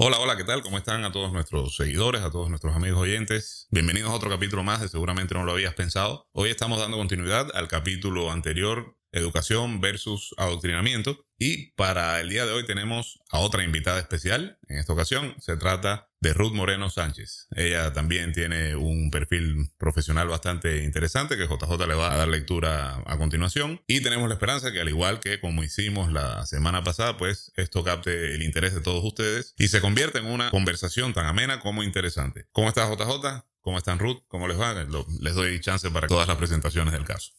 Hola, hola, ¿qué tal? ¿Cómo están a todos nuestros seguidores, a todos nuestros amigos oyentes? Bienvenidos a otro capítulo más de Seguramente no lo habías pensado. Hoy estamos dando continuidad al capítulo anterior educación versus adoctrinamiento. Y para el día de hoy tenemos a otra invitada especial. En esta ocasión se trata de Ruth Moreno Sánchez. Ella también tiene un perfil profesional bastante interesante que JJ le va a dar lectura a continuación. Y tenemos la esperanza que al igual que como hicimos la semana pasada, pues esto capte el interés de todos ustedes y se convierta en una conversación tan amena como interesante. ¿Cómo estás JJ? ¿Cómo están Ruth? ¿Cómo les va? Les doy chance para todas las presentaciones del caso.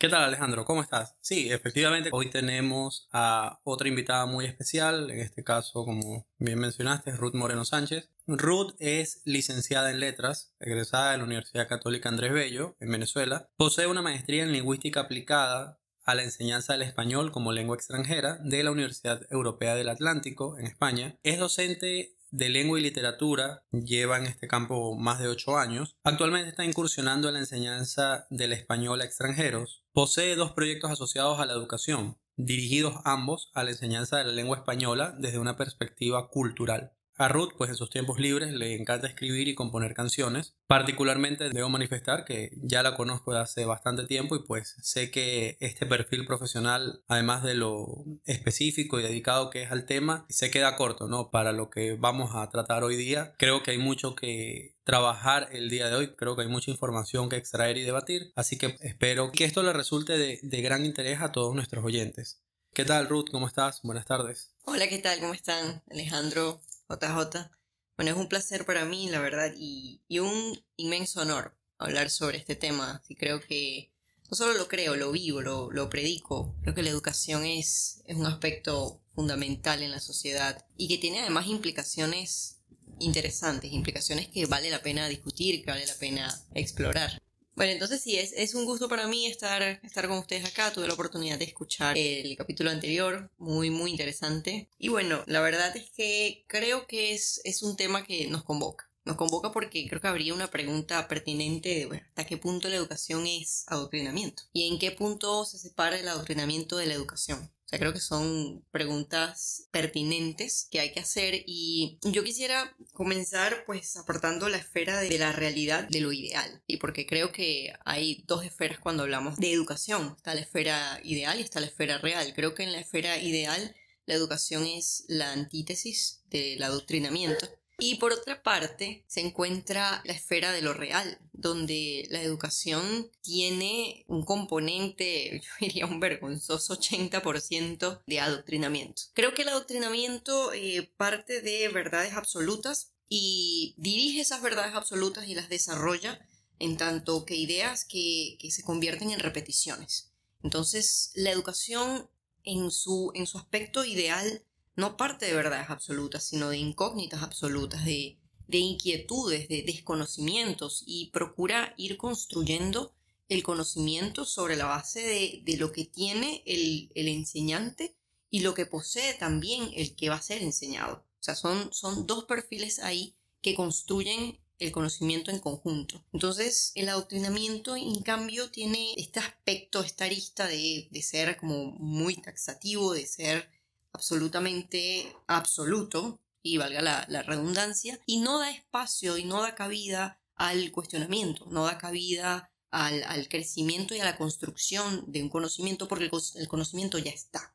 ¿Qué tal Alejandro? ¿Cómo estás? Sí, efectivamente, hoy tenemos a otra invitada muy especial, en este caso, como bien mencionaste, Ruth Moreno Sánchez. Ruth es licenciada en letras, egresada de la Universidad Católica Andrés Bello, en Venezuela. Posee una maestría en lingüística aplicada a la enseñanza del español como lengua extranjera de la Universidad Europea del Atlántico, en España. Es docente de lengua y literatura, lleva en este campo más de ocho años. Actualmente está incursionando en la enseñanza del español a extranjeros. Posee dos proyectos asociados a la educación, dirigidos ambos a la enseñanza de la lengua española desde una perspectiva cultural. A Ruth, pues en sus tiempos libres le encanta escribir y componer canciones. Particularmente debo manifestar que ya la conozco de hace bastante tiempo y pues sé que este perfil profesional, además de lo específico y dedicado que es al tema, se queda corto, ¿no? Para lo que vamos a tratar hoy día. Creo que hay mucho que trabajar el día de hoy. Creo que hay mucha información que extraer y debatir. Así que espero que esto le resulte de, de gran interés a todos nuestros oyentes. ¿Qué tal, Ruth? ¿Cómo estás? Buenas tardes. Hola, ¿qué tal? ¿Cómo están? Alejandro, JJ. Bueno, es un placer para mí, la verdad, y, un inmenso honor hablar sobre este tema. Y creo que no solo lo creo, lo vivo, lo, lo predico. Creo que la educación es, es un aspecto fundamental en la sociedad y que tiene además implicaciones interesantes, implicaciones que vale la pena discutir, que vale la pena explorar. Bueno, entonces sí, es, es un gusto para mí estar, estar con ustedes acá. Tuve la oportunidad de escuchar el capítulo anterior, muy, muy interesante. Y bueno, la verdad es que creo que es, es un tema que nos convoca. Nos convoca porque creo que habría una pregunta pertinente de bueno, hasta qué punto la educación es adoctrinamiento y en qué punto se separa el adoctrinamiento de la educación sea, creo que son preguntas pertinentes que hay que hacer y yo quisiera comenzar pues apartando la esfera de la realidad de lo ideal y porque creo que hay dos esferas cuando hablamos de educación, está la esfera ideal y está la esfera real. Creo que en la esfera ideal la educación es la antítesis del adoctrinamiento y por otra parte se encuentra la esfera de lo real, donde la educación tiene un componente, yo diría un vergonzoso 80% de adoctrinamiento. Creo que el adoctrinamiento eh, parte de verdades absolutas y dirige esas verdades absolutas y las desarrolla en tanto que ideas que, que se convierten en repeticiones. Entonces, la educación en su, en su aspecto ideal no parte de verdades absolutas, sino de incógnitas absolutas, de, inquietudes, de desconocimientos y procura ir construyendo el conocimiento sobre la base de, lo que tiene el, enseñante y lo que posee también el que va a ser enseñado. O sea, son, son dos perfiles ahí que construyen el conocimiento en conjunto. Entonces, el adoctrinamiento, en cambio, tiene este aspecto, esta arista de, de ser como muy taxativo, de ser absolutamente absoluto, y valga la, redundancia, y no da espacio y no da cabida al cuestionamiento, no da cabida al, crecimiento y a la construcción de un conocimiento porque el, conocimiento ya está.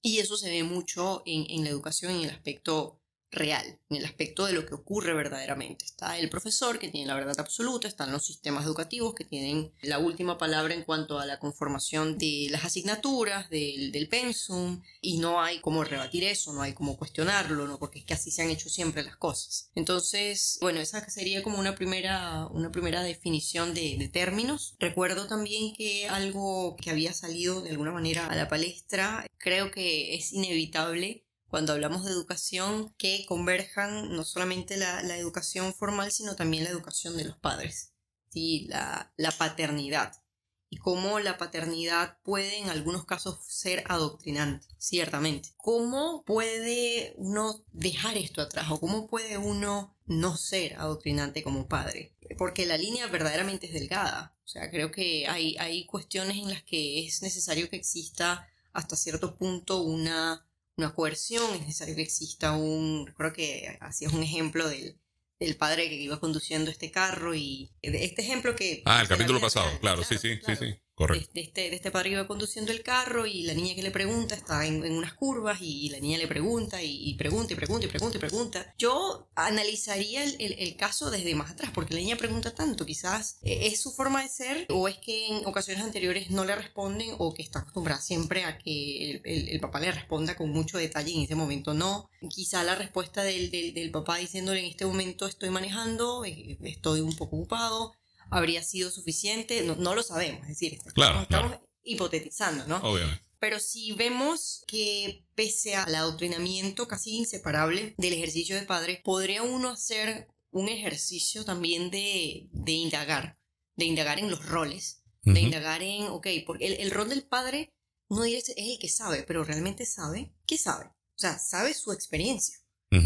Y eso se ve mucho en, en la educación en el aspecto real, en el aspecto de lo que ocurre verdaderamente. Está el profesor que tiene la verdad absoluta, están los sistemas educativos que tienen la última palabra en cuanto a la conformación de las asignaturas, del, del pensum, y no hay cómo rebatir eso, no hay cómo cuestionarlo, ¿no? porque es que así se han hecho siempre las cosas. Entonces, bueno, esa sería como una primera, una primera definición de, de términos. Recuerdo también que algo que había salido de alguna manera a la palestra, creo que es inevitable cuando hablamos de educación, que converjan no solamente la, educación formal, sino también la educación de los padres, ¿sí? la, la paternidad y cómo la paternidad puede en algunos casos ser adoctrinante, ciertamente. ¿Cómo puede uno dejar esto atrás o cómo puede uno no ser adoctrinante como padre? Porque la línea verdaderamente es delgada. O sea, creo que hay, hay cuestiones en las que es necesario que exista hasta cierto punto una una coerción, es necesario que exista un, creo que así es un ejemplo del, del padre que iba conduciendo este carro y este ejemplo que... Ah, el capítulo pasado, claro, sí, sí, sí, sí. Correcto. De, este, de este padre que iba conduciendo el carro y la niña que le pregunta está en, unas curvas y, la niña le pregunta y, pregunta y pregunta y pregunta y pregunta. Yo analizaría el, el, caso desde más atrás porque la niña pregunta tanto. Quizás eh, es su forma de ser o es que en ocasiones anteriores no le responden o que está acostumbrada siempre a que el, papá le responda con mucho detalle y en ese momento no. Quizá la respuesta del, del, del papá diciéndole en este momento estoy manejando, eh, estoy un poco ocupado habría sido suficiente, no, lo sabemos, es decir, estamos, hipotetizando, ¿no? Obviamente. Pero si vemos que pese al adoctrinamiento casi inseparable del ejercicio de padre, podría uno hacer un ejercicio también de, indagar, de indagar en los roles, de indagar en, ok, porque el, rol del padre, uno dice, es el que sabe, pero realmente sabe, ¿qué sabe? O sea, sabe su experiencia,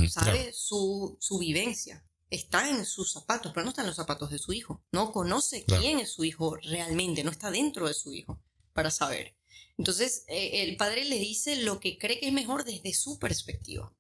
sabe su, su vivencia, está en sus zapatos, pero no está en los zapatos de su hijo. No conoce quién es su hijo realmente, no está dentro de su hijo para saber. Entonces, eh, el padre le dice lo que cree que es mejor desde su perspectiva.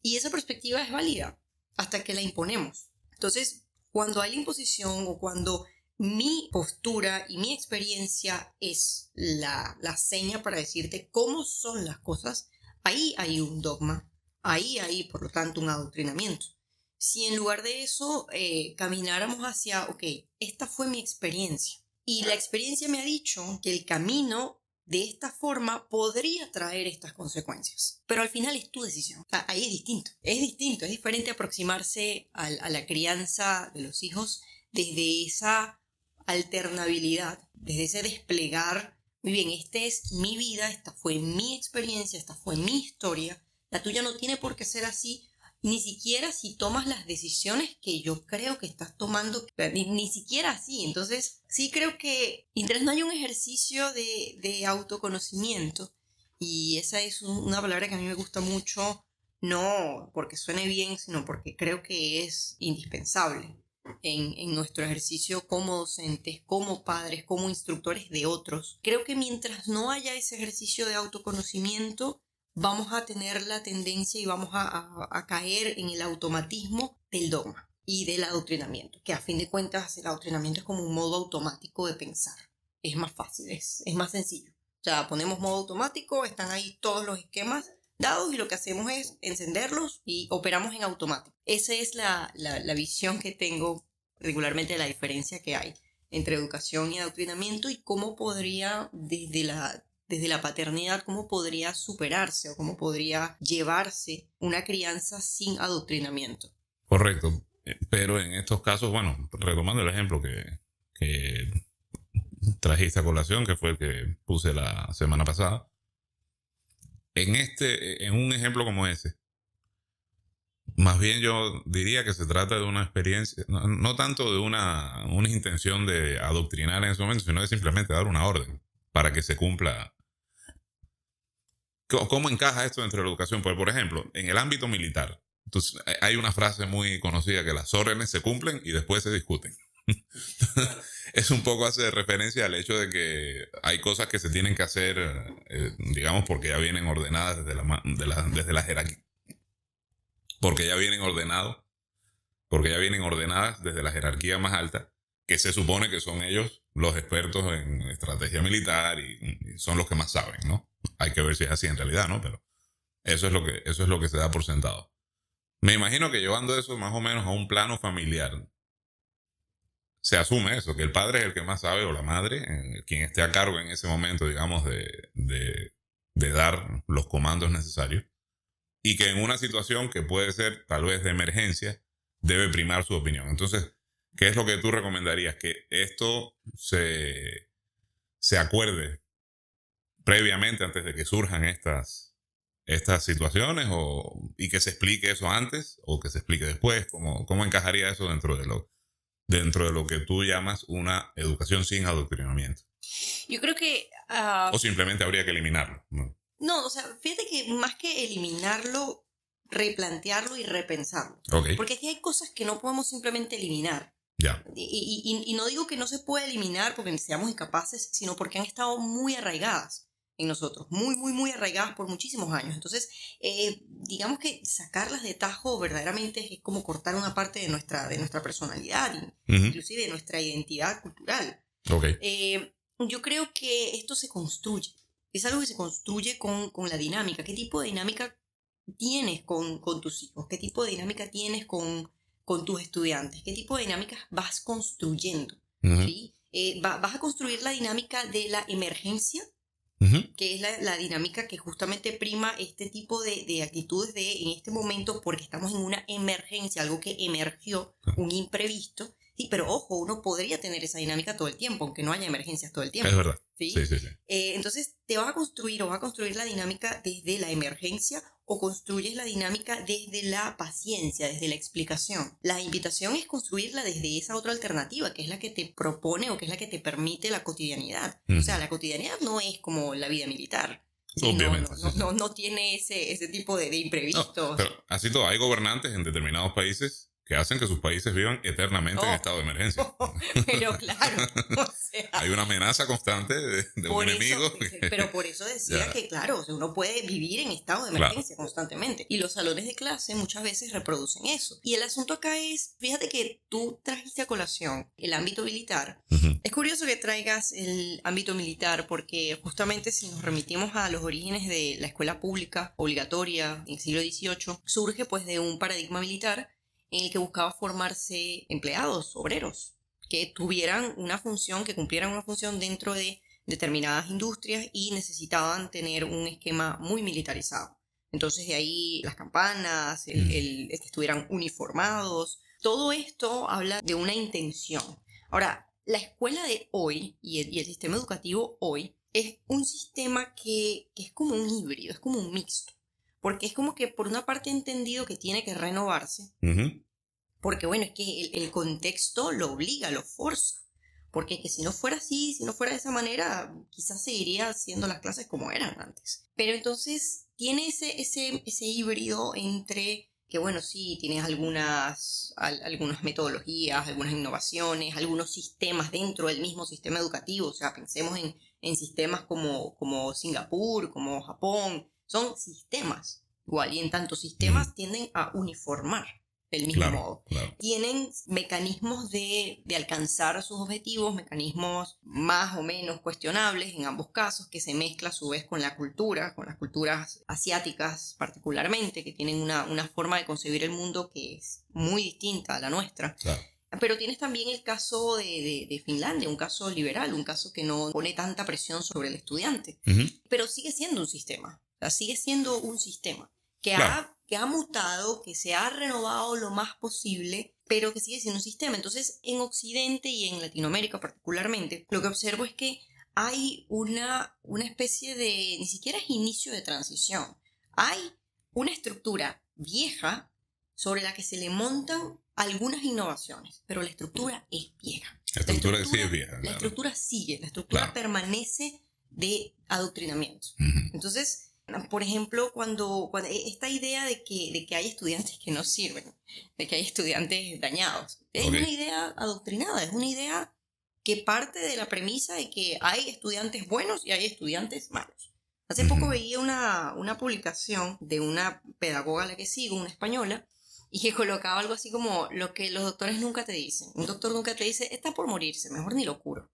Y esa perspectiva es válida hasta que la imponemos. Entonces, cuando hay la imposición o cuando mi postura y mi experiencia es la, la seña para decirte cómo son las cosas, ahí hay un dogma, ahí hay, por lo tanto, un adoctrinamiento si en lugar de eso eh, camináramos hacia, ok, esta fue mi experiencia y la experiencia me ha dicho que el camino de esta forma podría traer estas consecuencias. Pero al final es tu decisión. ahí es distinto. Es distinto, es diferente aproximarse a, a la crianza de los hijos desde esa alternabilidad, desde ese desplegar, muy bien, esta es mi vida, esta fue mi experiencia, esta fue mi historia, la tuya no tiene por qué ser así, ni siquiera si tomas las decisiones que yo creo que estás tomando, ni, siquiera así. Entonces, sí creo que mientras no hay un ejercicio de, de autoconocimiento, y esa es una palabra que a mí me gusta mucho, no porque suene bien, sino porque creo que es indispensable en, en, nuestro ejercicio como docentes, como padres, como instructores de otros. Creo que mientras no haya ese ejercicio de autoconocimiento, vamos a tener la tendencia y vamos a, caer en el automatismo del dogma y del adoctrinamiento, que a fin de cuentas el adoctrinamiento es como un modo automático de pensar. Es más fácil, es, es más sencillo. O sea, ponemos modo automático, están ahí todos los esquemas dados y lo que hacemos es encenderlos y operamos en automático. Esa es la, la, la visión que tengo regularmente de la diferencia que hay entre educación y adoctrinamiento y cómo podría desde la desde la paternidad, cómo podría superarse o cómo podría llevarse una crianza sin adoctrinamiento. Correcto. Eh, pero en estos casos, bueno, retomando el ejemplo que, que trajiste a colación, que fue el que puse la semana pasada, en, este, en un ejemplo como ese, más bien yo diría que se trata de una experiencia, no, tanto de una, una, intención de adoctrinar en ese momento, sino de simplemente dar una orden para que se cumpla ¿Cómo encaja esto dentro de la educación? Pues, por ejemplo, en el ámbito militar, entonces, hay una frase muy conocida que las órdenes se cumplen y después se discuten. es un poco hace referencia al hecho de que hay cosas que se tienen que hacer, eh, digamos, porque ya vienen ordenadas desde la, desde la jerarquía. Porque ya vienen ordenados, porque ya vienen ordenadas desde la jerarquía más alta, que se supone que son ellos los expertos en estrategia militar y son los que más saben, ¿no? Hay que ver si es así en realidad, ¿no? Pero eso es lo que, eso es lo que se da por sentado. Me imagino que llevando eso más o menos a un plano familiar, se asume eso, que el padre es el que más sabe o la madre, quien esté a cargo en ese momento, digamos, de, de, de dar los comandos necesarios. Y que en una situación que puede ser tal vez de emergencia, debe primar su opinión. Entonces, ¿qué es lo que tú recomendarías? Que esto se, se acuerde previamente, antes de que surjan estas, estas situaciones, o, y que se explique eso antes o que se explique después? ¿Cómo, cómo encajaría eso dentro de, lo, dentro de lo que tú llamas una educación sin adoctrinamiento? Yo creo que... Ah, o simplemente habría que eliminarlo. ¿no? o sea, fíjate que más que eliminarlo, replantearlo y repensarlo. Porque aquí hay cosas que no podemos simplemente eliminar. Ya. Y, y, y, no digo que no se pueda eliminar porque seamos incapaces, sino porque han estado muy arraigadas en nosotros, muy, muy, muy arraigadas por muchísimos años. Entonces, eh, digamos que sacarlas de tajo verdaderamente es como cortar una parte de nuestra, de nuestra personalidad, inclusive de nuestra identidad cultural. Eh, yo creo que esto se construye, es algo que se construye con, con la dinámica. ¿Qué tipo de dinámica tienes con, con, tus hijos? ¿Qué tipo de dinámica tienes con, con tus estudiantes? ¿Qué tipo de dinámicas vas construyendo? ¿sí? Eh, vas a construir la dinámica de la emergencia, que es la, dinámica que justamente prima este tipo de, de, actitudes de en este momento porque estamos en una emergencia, algo que emergió, un imprevisto. Sí, pero ojo, uno podría tener esa dinámica todo el tiempo, aunque no haya emergencias todo el tiempo. Es verdad. Sí, sí, sí. Eh, entonces, te vas a construir o vas a construir la dinámica desde la emergencia o construyes la dinámica desde la paciencia, desde la explicación. La invitación es construirla desde esa otra alternativa, que es la que te propone o que es la que te permite la cotidianidad. O sea, la cotidianidad no es como la vida militar. Obviamente. No, no, tiene ese, ese tipo de, de imprevistos. pero así todo, hay gobernantes en determinados países que hacen que sus países vivan eternamente en oh. estado de emergencia. pero claro, hay una amenaza constante de, un enemigo. pero por eso decía que, claro, uno puede vivir en estado de emergencia constantemente. Y los salones de clase muchas veces reproducen eso. Y el asunto acá es, fíjate que tú trajiste a colación el ámbito militar. Es curioso que traigas el ámbito militar porque justamente si nos remitimos a los orígenes de la escuela pública obligatoria en el siglo XVIII, surge pues de un paradigma militar en el que buscaba formarse empleados, obreros, que tuvieran una función, que cumplieran una función dentro de determinadas industrias y necesitaban tener un esquema muy militarizado. Entonces de ahí las campanas, el, que estuvieran uniformados, todo esto habla de una intención. Ahora, la escuela de hoy y el, sistema educativo hoy es un sistema que, es como un híbrido, es como un mixto porque es como que por una parte he entendido que tiene que renovarse, porque bueno, es que el, contexto lo obliga, lo forza, porque que si no fuera así, si no fuera de esa manera, quizás seguiría haciendo las clases como eran antes. Pero entonces tiene ese, ese, ese híbrido entre que bueno, sí, tienes algunas, algunas metodologías, algunas innovaciones, algunos sistemas dentro del mismo sistema educativo, o sea, pensemos en, en sistemas como, como Singapur, como Japón, son sistemas. Igual, y en tantos sistemas tienden a uniformar del mismo modo. Tienen mecanismos de, de, alcanzar sus objetivos, mecanismos más o menos cuestionables en ambos casos, que se mezcla a su vez con la cultura, con las culturas asiáticas particularmente, que tienen una, una forma de concebir el mundo que es muy distinta a la nuestra. Pero tienes también el caso de, de, Finlandia, un caso liberal, un caso que no pone tanta presión sobre el estudiante, pero sigue siendo un sistema sigue siendo un sistema que, ha, que ha mutado, que se ha renovado lo más posible, pero que sigue siendo un sistema. Entonces, en Occidente y en Latinoamérica particularmente, lo que observo es que hay una, una especie de, ni siquiera es inicio de transición, hay una estructura vieja sobre la que se le montan algunas innovaciones, pero la estructura es vieja. La estructura, sigue vieja. La estructura sigue, la estructura permanece de adoctrinamiento. Entonces, por ejemplo, cuando, e, esta idea de que, de que hay estudiantes que no sirven, de que hay estudiantes dañados, es una idea adoctrinada, es una idea que parte de la premisa de que hay estudiantes buenos y hay estudiantes malos. Hace poco veía una, una publicación de una pedagoga a la que sigo, una española, y que colocaba algo así como lo que los doctores nunca te dicen. Un doctor nunca te dice, está por morirse, mejor ni lo curo.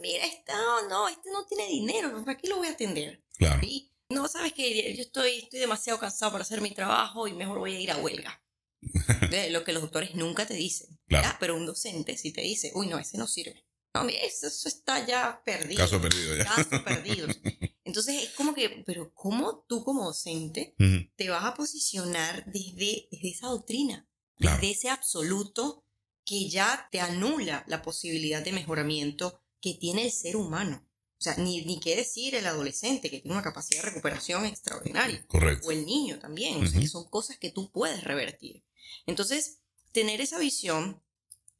mira, este, no, no, este no tiene dinero, ¿para qué lo voy a atender? Claro no, sabes que yo estoy, estoy demasiado cansado para hacer mi trabajo y mejor voy a ir a huelga. Lo que los doctores nunca te dicen. Pero un docente si te dice, uy, no, ese no sirve. No, eso, está ya perdido. Caso perdido ya. Caso perdido. Entonces es como que, pero ¿cómo tú como docente te vas a posicionar desde, esa doctrina? Desde ese absoluto que ya te anula la posibilidad de mejoramiento que tiene el ser humano. O sea, ni, ni qué decir el adolescente que tiene una capacidad de recuperación extraordinaria. Correcto. O el niño también. O sea, que son cosas que tú puedes revertir. Entonces, tener esa visión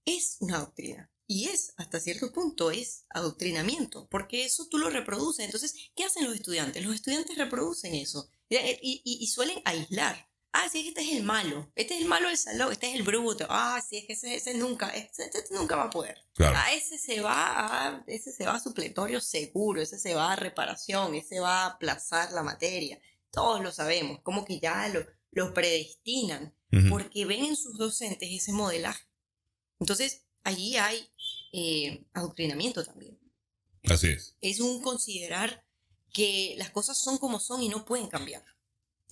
es una doctrina. Y es, hasta cierto punto, es adoctrinamiento, porque eso tú lo reproduces. Entonces, ¿qué hacen los estudiantes? Los estudiantes reproducen eso y, y, y suelen aislar ah, sí, este es el malo, este es el malo del salón, este es el bruto, ah, sí, es que ese, ese nunca, ese, ese nunca va a poder. Claro. Ah, ese se va a, ese se va a supletorio seguro, ese se va a reparación, ese va a aplazar la materia. Todos lo sabemos, como que ya lo, lo predestinan, Ujú. porque ven en sus docentes ese modelaje. Entonces, allí hay eh, adoctrinamiento también. Así es. Es un considerar que las cosas son como son y no pueden cambiar.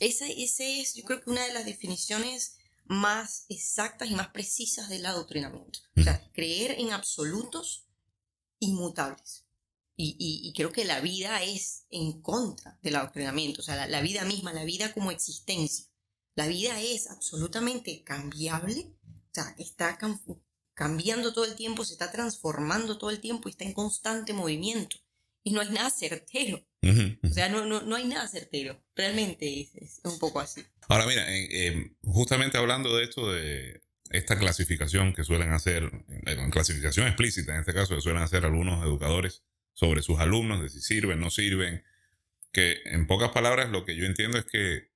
Ese, ese es, yo creo que una de las definiciones más exactas y más precisas del adoctrinamiento. O sea, creer en absolutos inmutables. Y, y- y creo que la vida es en contra del adoctrinamiento. O sea, la, la vida misma, la vida como existencia. La vida es absolutamente cambiable. O sea, está cam- cambiando todo el tiempo, se está transformando todo el tiempo y está en constante movimiento. Y no hay nada certero. O sea, no, no, no hay nada certero. Realmente es, es un poco así. Ahora, mira, eh, eh, justamente hablando de esto, de esta clasificación que suelen hacer, eh, clasificación explícita en este caso, que suelen hacer algunos educadores sobre sus alumnos, de si sirven, no sirven, que en pocas palabras lo que yo entiendo es que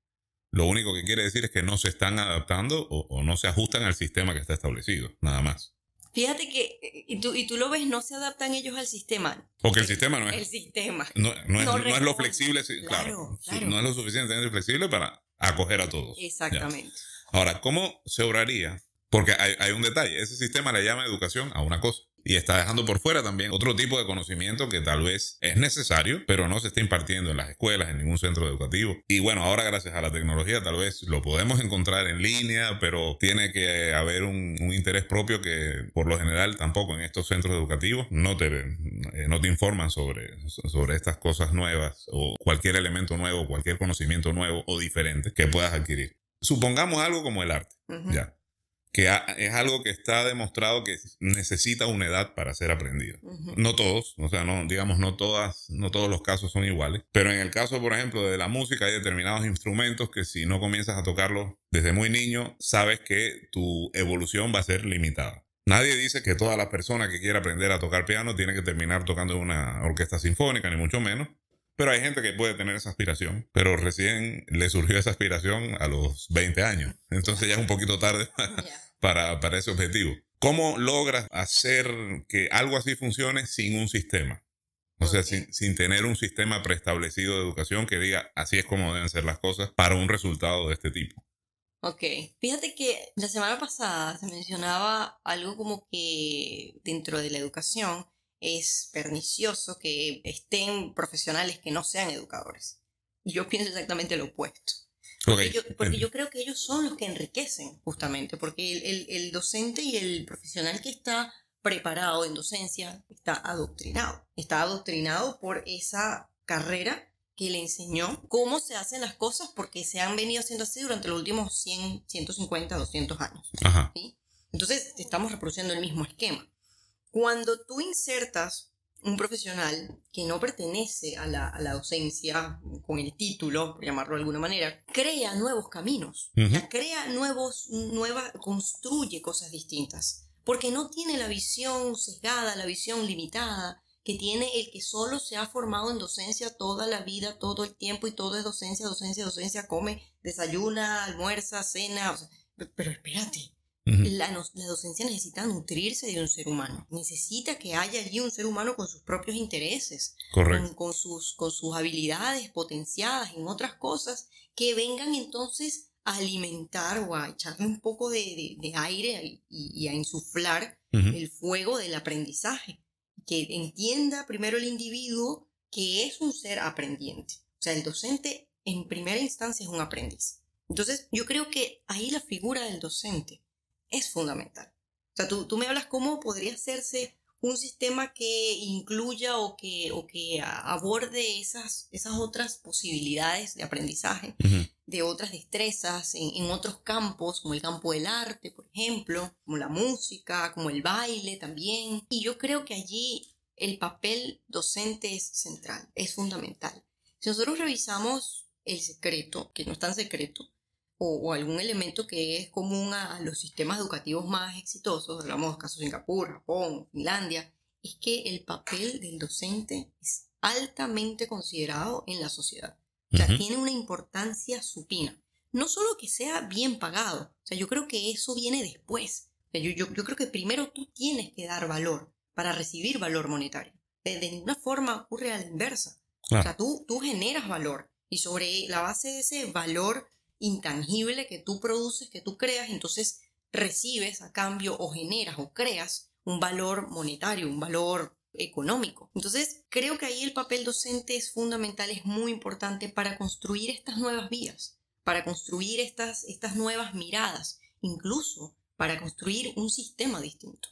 lo único que quiere decir es que no se están adaptando o, o no se ajustan al sistema que está establecido, nada más. Fíjate que, eh, y tú, y tú lo ves, no se adaptan ellos al sistema. Porque el sistema no El es, sistema. no, no es, no no es lo flexible, claro, Claro, no es lo suficientemente flexible para acoger a todos. Ya. Exactamente. Ahora, ¿cómo se obraría? Porque hay, hay un detalle, ese sistema le llama educación a una cosa y está dejando por fuera también otro tipo de conocimiento que tal vez es necesario, pero no se está impartiendo en las escuelas, en ningún centro educativo. Y bueno, ahora gracias a la tecnología tal vez lo podemos encontrar en línea, pero tiene que haber un, un interés propio que por lo general tampoco en estos centros educativos no te, eh, no te informan sobre, sobre estas cosas nuevas o cualquier elemento nuevo, cualquier conocimiento nuevo o diferente que puedas adquirir. Supongamos algo como el arte. Ya. Que es algo que está demostrado que necesita una edad para ser aprendido. Ujú. No todos, o sea, no, digamos, no todas, no todos los casos son iguales. Pero en el caso, por ejemplo, de la música, hay determinados instrumentos que si no comienzas a tocarlos desde muy niño, sabes que tu evolución va a ser limitada. Nadie dice que toda la persona que quiera aprender a tocar piano tiene que terminar tocando en una orquesta sinfónica, ni mucho menos. Pero hay gente que puede tener esa aspiración, pero recién le surgió esa aspiración a los 20 años. Entonces ya es un poquito tarde Ya. Para, para ese objetivo. ¿Cómo logras hacer que algo así funcione sin un sistema? O sea, sin, sin tener un sistema preestablecido de educación que diga así es como deben ser las cosas para un resultado de este tipo. Ok. Fíjate que la semana pasada se mencionaba algo como que dentro de la educación es pernicioso que estén profesionales que no sean educadores. Yo pienso exactamente lo opuesto. Porque, yo, porque yo creo que ellos son los que enriquecen, justamente, porque el, el- el docente y el profesional que está preparado en docencia está adoctrinado. Está adoctrinado por esa carrera que le enseñó cómo se hacen las cosas porque se han venido haciendo así durante los últimos 100, 150, 200 años. Ajá. ¿sí? Entonces estamos reproduciendo el mismo esquema. Cuando tú insertas un profesional que no pertenece a la, a la docencia con el título, por llamarlo de alguna manera, crea nuevos caminos, crea nuevos, nueva, construye cosas distintas, porque no tiene la visión sesgada, la visión limitada que tiene el que solo se ha formado en docencia toda la vida, todo el tiempo y todo es docencia, docencia, docencia, come, desayuna, almuerza, cena, o sea, pe- pero espérate, La, no- la docencia necesita nutrirse de un ser humano. Necesita que haya allí un ser humano con sus propios intereses, con, con sus, con sus habilidades potenciadas en otras cosas, que vengan entonces a alimentar o a echarle un poco de, de- de aire y, y a insuflar el fuego del aprendizaje. Que entienda primero el individuo que es un ser aprendiente. O sea, el docente en primera instancia es un aprendiz. Entonces, yo creo que ahí la figura del docente es fundamental. O sea, tú, tú me hablas cómo podría hacerse un sistema que incluya o que, o que aborde esas, esas otras posibilidades de aprendizaje, de otras destrezas en, en otros campos, como el campo del arte, por ejemplo, como la música, como el baile también. Y yo creo que allí el papel docente es central, es fundamental. Si nosotros revisamos el secreto, que no es tan secreto, o, o algún elemento que es común a, a los sistemas educativos más exitosos, hablamos de casos de Singapur, Japón, Finlandia, es que el papel del docente es altamente considerado en la sociedad. O sea, tiene una importancia supina. no solo que sea bien pagado, o sea, yo creo que eso viene después. yo, yo, yo creo que primero tú tienes que dar valor para recibir valor monetario. De, ninguna forma ocurre a la inversa. O sea, tú, tú generas valor y sobre la base de ese valor intangible que tú produces, que tú creas, entonces recibes a cambio o generas o creas un valor monetario, un valor económico. Entonces, creo que ahí el papel docente es fundamental, es muy importante para construir estas nuevas vías, para construir estas, estas nuevas miradas, incluso para construir un sistema distinto.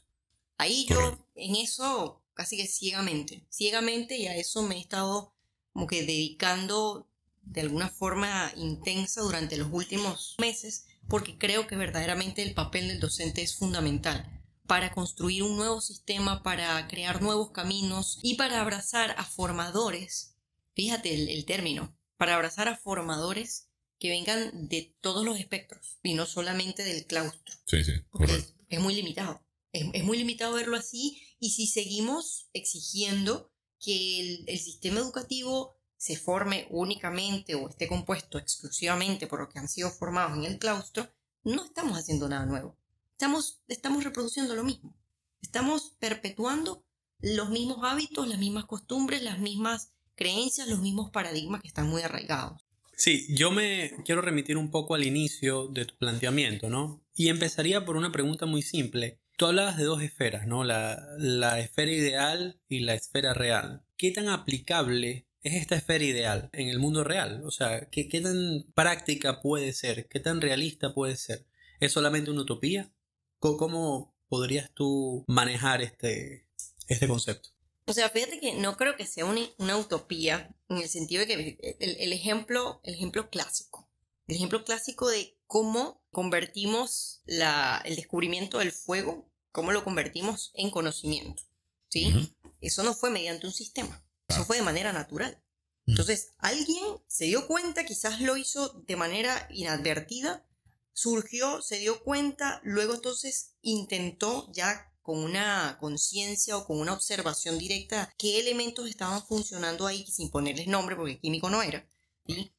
Ahí yo en eso casi que ciegamente, ciegamente y a eso me he estado como que dedicando de alguna forma intensa durante los últimos meses porque creo que verdaderamente el papel del docente es fundamental para construir un nuevo sistema, para crear nuevos caminos y para abrazar a formadores, fíjate el, término, para abrazar a formadores que vengan de todos los espectros y no solamente del claustro. Sí, sí, correcto. Es, muy limitado. Es, muy limitado verlo así y si seguimos exigiendo que el, el sistema educativo se forme únicamente o esté compuesto exclusivamente por los que han sido formados en el claustro, no estamos haciendo nada nuevo. Estamos, estamos reproduciendo lo mismo. Estamos perpetuando los mismos hábitos, las mismas costumbres, las mismas creencias, los mismos paradigmas que están muy arraigados. Sí, yo me quiero remitir un poco al inicio de tu planteamiento, ¿no? Y empezaría por una pregunta muy simple. Tú hablabas de dos esferas, ¿no? La, la esfera ideal y la esfera real. ¿Qué tan aplicable es esta esfera ideal en el mundo real? O sea, ¿qué, ¿qué, tan práctica puede ser? ¿Qué tan realista puede ser? ¿Es solamente una utopía? ¿Cómo podrías tú manejar este, este concepto? O sea, fíjate que no creo que sea una, utopía en el sentido de que el, ejemplo, el ejemplo clásico, el ejemplo clásico de cómo convertimos la, el descubrimiento del fuego, cómo lo convertimos en conocimiento, ¿sí? Eso no fue mediante un sistema, eso fue de manera natural. Entonces, alguien se dio cuenta, quizás lo hizo de manera inadvertida, surgió, se dio cuenta, luego entonces intentó ya con una conciencia o con una observación directa qué elementos estaban funcionando ahí sin ponerles nombre porque químico no era.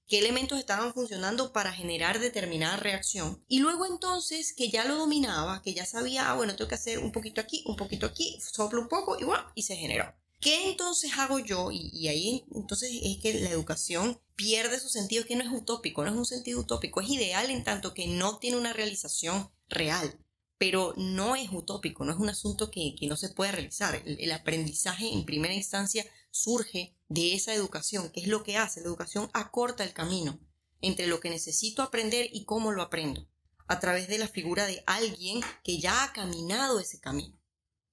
qué elementos estaban funcionando para generar determinada reacción. Y luego entonces que ya lo dominaba, que ya sabía, ah, bueno, tengo que hacer un poquito aquí, un poquito aquí, soplo un poco y bueno, y se generó. ¿Qué entonces hago yo? Y, ahí entonces es que la educación pierde su sentido, que no es utópico, no es un sentido utópico, es ideal en tanto que no tiene una realización real, pero no es utópico, no es un asunto que, no se puede realizar. El, aprendizaje en primera instancia surge de esa educación, que es lo que hace, la educación acorta el camino entre lo que necesito aprender y cómo lo aprendo, a través de la figura de alguien que ya ha caminado ese camino,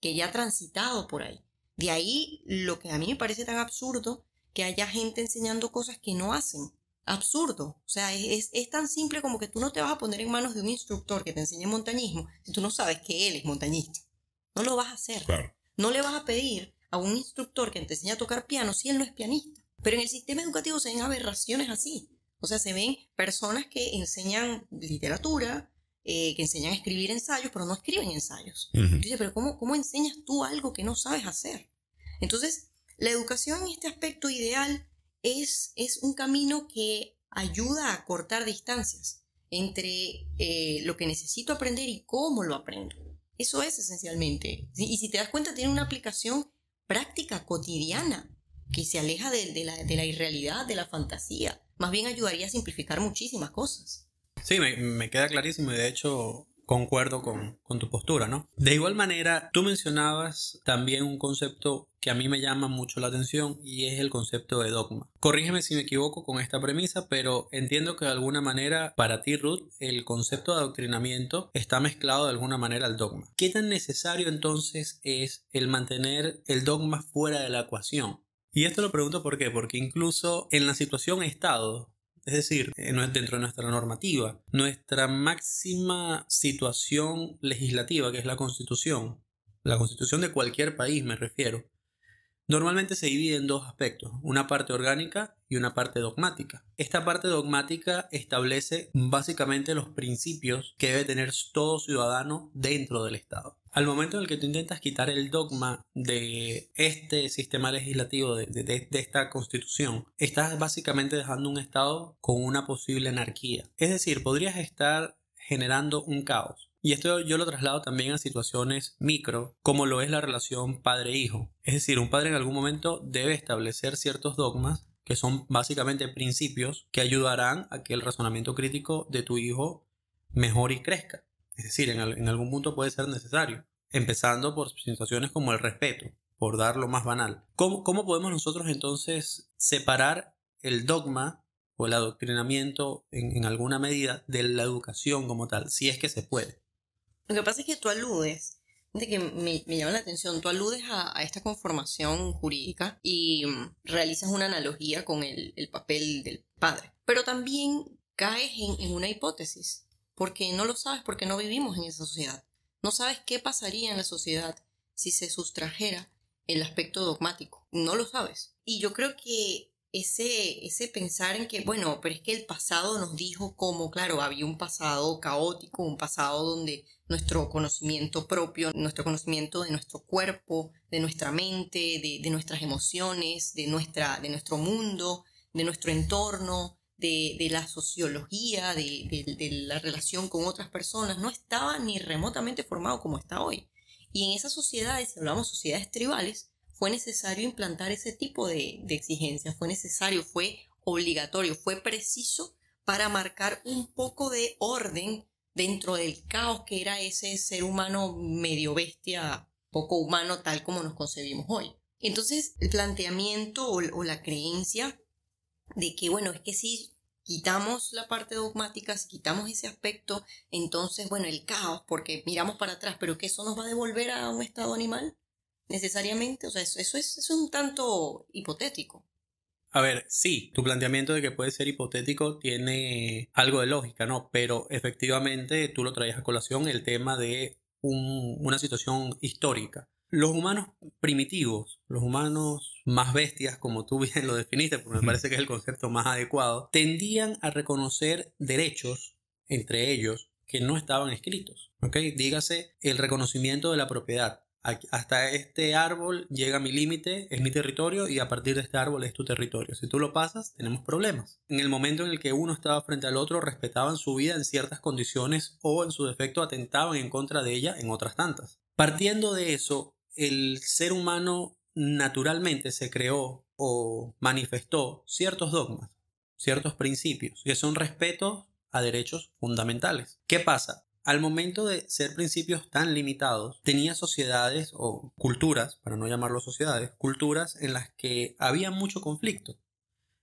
que ya ha transitado por ahí. De ahí lo que a mí me parece tan absurdo que haya gente enseñando cosas que no hacen. Absurdo. O sea, es, tan simple como que tú no te vas a poner en manos de un instructor que te enseñe montañismo si tú no sabes que él es montañista. No lo vas a hacer. No le vas a pedir a un instructor que te enseñe a tocar piano si él no es pianista. Pero en el sistema educativo se ven aberraciones así. O sea, se ven personas que enseñan literatura, eh, que enseñan a escribir ensayos, pero no escriben ensayos. pero ¿cómo, ¿cómo enseñas tú algo que no sabes hacer? Entonces, la educación en este aspecto ideal es, es un camino que ayuda a cortar distancias entre eh, lo que necesito aprender y cómo lo aprendo. Eso es esencialmente. Y si te das cuenta, tiene una aplicación práctica, cotidiana, que se aleja de, la, de la irrealidad, de la fantasía. Más bien ayudaría a simplificar muchísimas cosas. Sí, me, queda clarísimo y de hecho concuerdo con, tu postura, ¿no? De igual manera, tú mencionabas también un concepto que a mí me llama mucho la atención y es el concepto de dogma. Corrígeme si me equivoco con esta premisa, pero entiendo que de alguna manera para ti, Ruth, el concepto de adoctrinamiento está mezclado de alguna manera al dogma. ¿Qué tan necesario entonces es el mantener el dogma fuera de la ecuación? Y esto lo pregunto por qué, porque incluso en la situación Estado es decir, eh, dentro de nuestra normativa. Nuestra máxima situación legislativa, que es la constitución, la constitución de cualquier país me refiero, normalmente se divide en dos aspectos, una parte orgánica y una parte dogmática. Esta parte dogmática establece básicamente los principios que debe tener todo ciudadano dentro del Estado. Al momento en el que tú intentas quitar el dogma de este sistema legislativo, de, esta constitución, estás básicamente dejando un Estado con una posible anarquía. Es decir, podrías estar generando un caos. Y esto yo lo traslado también a situaciones micro, como lo es la relación padre-hijo. Es decir, un padre en algún momento debe establecer ciertos dogmas que son básicamente principios que ayudarán a que el razonamiento crítico de tu hijo mejore y crezca. Es decir, en, algún punto puede ser necesario. Empezando por situaciones como el respeto, por dar lo más banal. ¿Cómo, cómo podemos nosotros entonces separar el dogma o el adoctrinamiento en, alguna medida de la educación como tal, si es que se puede? Lo que pasa es que tú aludes, de que me, llama la atención, tú aludes a, esta conformación jurídica y mm, realizas una analogía con el, papel del padre. Pero también caes en, en una hipótesis, porque no lo sabes, porque no vivimos en esa sociedad. No sabes qué pasaría en la sociedad si se sustrajera el aspecto dogmático. No lo sabes. Y yo creo que ese, ese pensar en que, bueno, pero es que el pasado nos dijo cómo, claro, había un pasado caótico, un pasado donde nuestro conocimiento propio, nuestro conocimiento de nuestro cuerpo, de nuestra mente, de, nuestras emociones, de, nuestra, de nuestro mundo, de nuestro entorno, de, la sociología, de, la relación con otras personas, no estaba ni remotamente formado como está hoy. Y en esas sociedades, si hablamos sociedades tribales, fue necesario implantar ese tipo de, de exigencias, fue necesario, fue obligatorio, fue preciso para marcar un poco de orden dentro del caos que era ese ser humano medio bestia, poco humano tal como nos concebimos hoy. Entonces, el planteamiento o, la creencia de que, bueno, es que si quitamos la parte dogmática, si quitamos ese aspecto, entonces, bueno, el caos, porque miramos para atrás, pero que eso nos va a devolver a un estado animal necesariamente, o sea, eso, eso es un tanto hipotético. A ver, sí, tu planteamiento de que puede ser hipotético tiene algo de lógica, ¿no? Pero efectivamente tú lo traías a colación el tema de una situación histórica. Los humanos primitivos, los humanos más bestias, como tú bien lo definiste, porque me parece que es el concepto más adecuado, tendían a reconocer derechos entre ellos que no estaban escritos. ¿ok? Dígase el reconocimiento de la propiedad hasta este árbol llega mi límite, es mi territorio y a partir de este árbol es tu territorio. Si tú lo pasas, tenemos problemas. En el momento en el que uno estaba frente al otro, respetaban su vida en ciertas condiciones o en su defecto atentaban en contra de ella en otras tantas. Partiendo de eso, el ser humano naturalmente se creó o manifestó ciertos dogmas, ciertos principios, que son respetos a derechos fundamentales. ¿Qué pasa? Al momento de ser principios tan limitados, tenía sociedades o culturas, para no llamarlo sociedades, culturas en las que había mucho conflicto,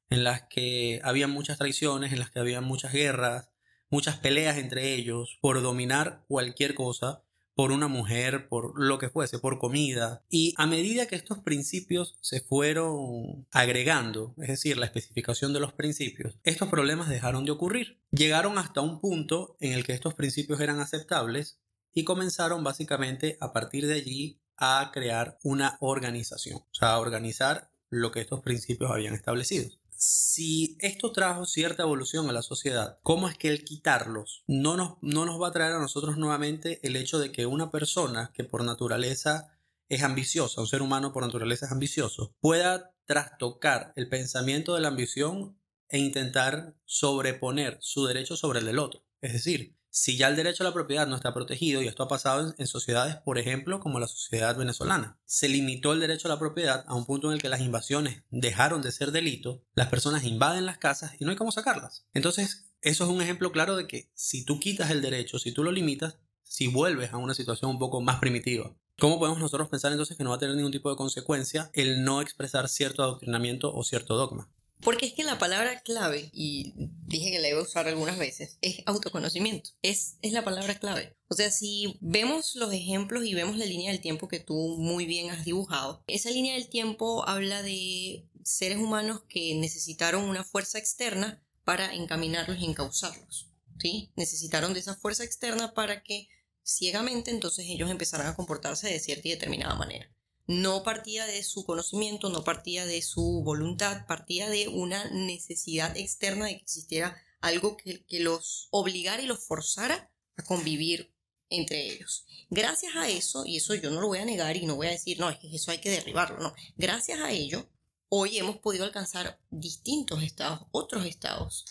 en las que había muchas traiciones, en las que había muchas guerras, muchas peleas entre ellos por dominar cualquier cosa por una mujer, por lo que fuese, por comida. Y a medida que estos principios se fueron agregando, es decir, la especificación de los principios, estos problemas dejaron de ocurrir. Llegaron hasta un punto en el que estos principios eran aceptables y comenzaron básicamente a partir de allí a crear una organización, o sea, a organizar lo que estos principios habían establecido si esto trajo cierta evolución a la sociedad, ¿cómo es que el quitarlos no nos, no nos va a traer a nosotros nuevamente el hecho de que una persona que por naturaleza es ambiciosa, un ser humano por naturaleza es ambicioso, pueda trastocar el pensamiento de la ambición e intentar sobreponer su derecho sobre el del otro? Es decir, si ya el derecho a la propiedad no está protegido, y esto ha pasado en, sociedades, por ejemplo, como la sociedad venezolana, se limitó el derecho a la propiedad a un punto en el que las invasiones dejaron de ser delito, las personas invaden las casas y no hay cómo sacarlas. Entonces, eso es un ejemplo claro de que si tú quitas el derecho, si tú lo limitas, si vuelves a una situación un poco más primitiva. ¿Cómo podemos nosotros pensar entonces que no va a tener ningún tipo de consecuencia el no expresar cierto adoctrinamiento o cierto dogma? Porque es que la palabra clave, y dije que la iba a usar algunas veces, es autoconocimiento. Es, es la palabra clave. O sea, si vemos los ejemplos y vemos la línea del tiempo que tú muy bien has dibujado, esa línea del tiempo habla de seres humanos que necesitaron una fuerza externa para encaminarlos y encauzarlos. ¿sí? Necesitaron de esa fuerza externa para que ciegamente entonces ellos empezaran a comportarse de cierta y determinada manera. No partía de su conocimiento, no partía de su voluntad, partía de una necesidad externa de que existiera algo que, los obligara y los forzara a convivir entre ellos. Gracias a eso, y eso yo no lo voy a negar y no voy a decir, no, es que eso hay que derribarlo, no. Gracias a ello, hoy hemos podido alcanzar distintos estados, otros estados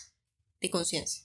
de conciencia.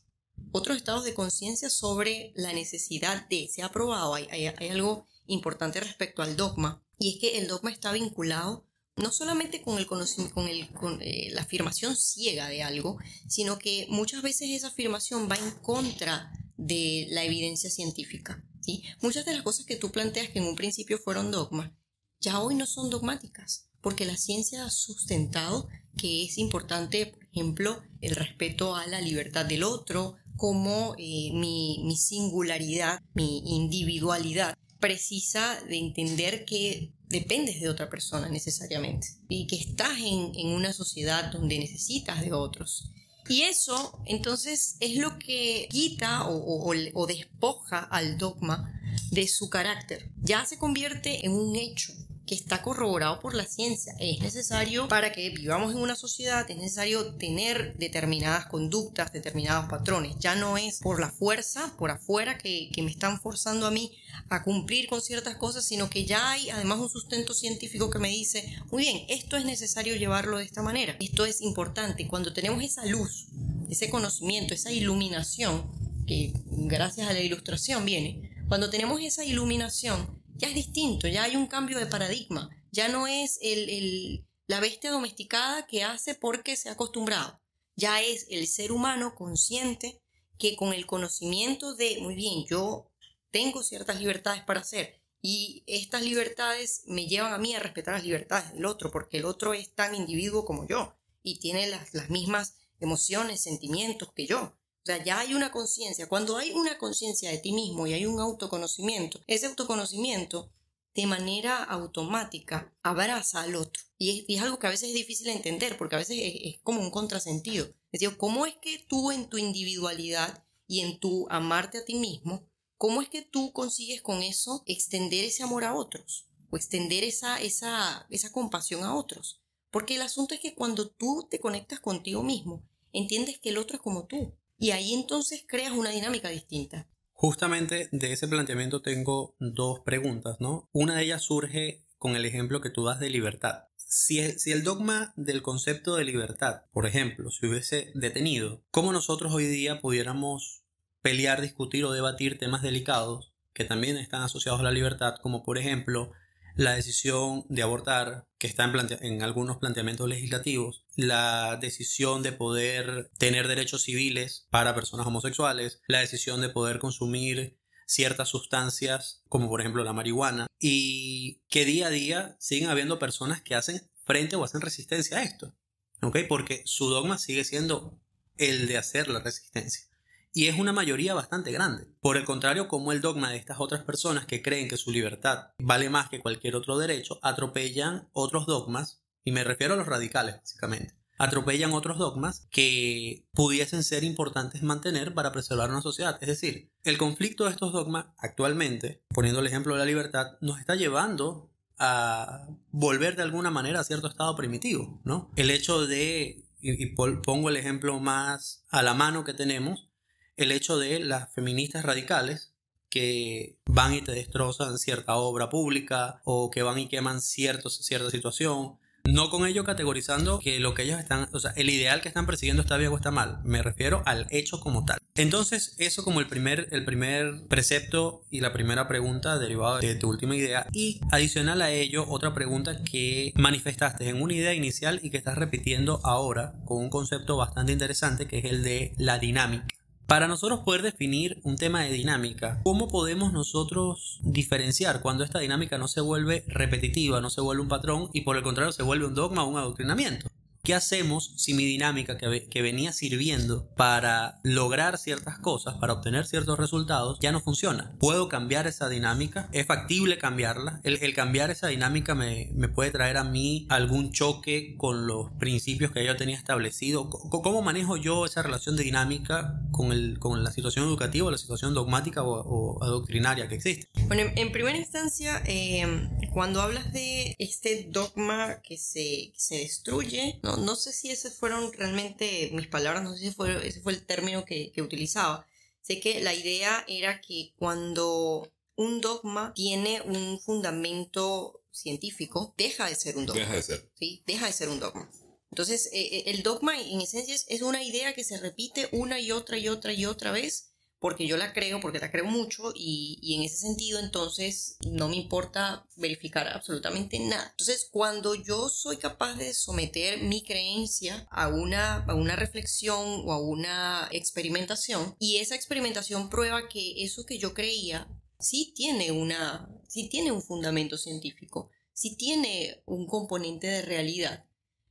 Otros estados de conciencia sobre la necesidad de, se ha probado, hay, hay, algo importante respecto al dogma, y es que el dogma está vinculado no solamente con, el con, el, con eh, la afirmación ciega de algo, sino que muchas veces esa afirmación va en contra de la evidencia científica. ¿sí? Muchas de las cosas que tú planteas que en un principio fueron dogmas, ya hoy no son dogmáticas, porque la ciencia ha sustentado que es importante, por ejemplo, el respeto a la libertad del otro, como eh, mi, mi singularidad, mi individualidad precisa de entender que dependes de otra persona necesariamente y que estás en, en, una sociedad donde necesitas de otros. Y eso entonces es lo que quita o, o, despoja al dogma de su carácter. Ya se convierte en un hecho que está corroborado por la ciencia. Es necesario para que vivamos en una sociedad, es necesario tener determinadas conductas, determinados patrones. Ya no es por la fuerza, por afuera, que, que me están forzando a mí a cumplir con ciertas cosas, sino que ya hay además un sustento científico que me dice, muy bien, esto es necesario llevarlo de esta manera, esto es importante. Cuando tenemos esa luz, ese conocimiento, esa iluminación, que gracias a la ilustración viene, cuando tenemos esa iluminación, ya es distinto, ya hay un cambio de paradigma, ya no es el, la bestia domesticada que hace porque se ha acostumbrado, ya es el ser humano consciente que con el conocimiento de, muy bien, yo tengo ciertas libertades para hacer y estas libertades me llevan a mí a respetar las libertades del otro, porque el otro es tan individuo como yo y tiene las, las mismas emociones, sentimientos que yo. O sea, ya hay una conciencia. Cuando hay una conciencia de ti mismo y hay un autoconocimiento, ese autoconocimiento de manera automática abraza al otro. Y es, algo que a veces es difícil de entender porque a veces es, como un contrasentido. Es decir, ¿cómo es que tú en tu individualidad y en tu amarte a ti mismo, cómo es que tú consigues con eso extender ese amor a otros? O extender esa, esa, esa compasión a otros. Porque el asunto es que cuando tú te conectas contigo mismo, entiendes que el otro es como tú y ahí entonces creas una dinámica distinta. Justamente de ese planteamiento tengo dos preguntas, ¿no? Una de ellas surge con el ejemplo que tú das de libertad. Si, si, el dogma del concepto de libertad, por ejemplo, se hubiese detenido, ¿cómo nosotros hoy día pudiéramos pelear, discutir o debatir temas delicados que también están asociados a la libertad, como por ejemplo la decisión de abortar, que está en, algunos planteamientos legislativos, la decisión de poder tener derechos civiles para personas homosexuales, la decisión de poder consumir ciertas sustancias, como por ejemplo la marihuana, y que día a día siguen habiendo personas que hacen frente o hacen resistencia a esto, ¿ok? Porque su dogma sigue siendo el de hacer la resistencia y es una mayoría bastante grande. Por el contrario, como el dogma de estas otras personas que creen que su libertad vale más que cualquier otro derecho, atropellan otros dogmas, y me refiero a los radicales básicamente, atropellan otros dogmas que pudiesen ser importantes mantener para preservar una sociedad. Es decir, el conflicto de estos dogmas actualmente, poniendo el ejemplo de la libertad, nos está llevando a volver de alguna manera a cierto estado primitivo, ¿no? El hecho de, y, pongo el ejemplo más a la mano que tenemos, el hecho de las feministas radicales que van y te destrozan cierta obra pública o que van y queman cierta situación. No con ello categorizando que lo que ellos están, o sea, el ideal que están persiguiendo está bien o está mal. Me refiero al hecho como tal. Entonces, eso como el primer, el primer precepto y la primera pregunta derivada de tu última idea. Y adicional a ello, otra pregunta que manifestaste en una idea inicial y que estás repitiendo ahora con un concepto bastante interesante que es el de la dinámica. Para nosotros poder definir un tema de dinámica, ¿cómo podemos nosotros diferenciar cuando esta dinámica no se vuelve repetitiva, no se vuelve un patrón y por el contrario se vuelve un dogma o un adoctrinamiento? ¿Qué hacemos si mi dinámica que, venía sirviendo para lograr ciertas cosas, para obtener ciertos resultados, ya no funciona? ¿Puedo cambiar esa dinámica? ¿Es factible cambiarla? ¿El, cambiar esa dinámica me, puede traer a mí algún choque con los principios que yo tenía establecido? ¿Cómo manejo yo esa relación de dinámica con, el, con la situación educativa, la situación dogmática o, adoctrinaria que existe. Bueno, en, primera instancia, eh, cuando hablas de este dogma que se, se destruye, no, no sé si esas fueron realmente mis palabras, no sé si fue, ese fue el término que, que utilizaba. Sé que la idea era que cuando un dogma tiene un fundamento científico, deja de ser un dogma. Deja de ser. ¿sí? Deja de ser un dogma. Entonces, eh, eh, el dogma en esencia es, una idea que se repite una y otra y otra y otra vez, porque yo la creo, porque la creo mucho, y, y en ese sentido, entonces, no me importa verificar absolutamente nada. Entonces, cuando yo soy capaz de someter mi creencia a una, a una reflexión o a una experimentación, y esa experimentación prueba que eso que yo creía sí tiene, una, sí tiene un fundamento científico, sí tiene un componente de realidad.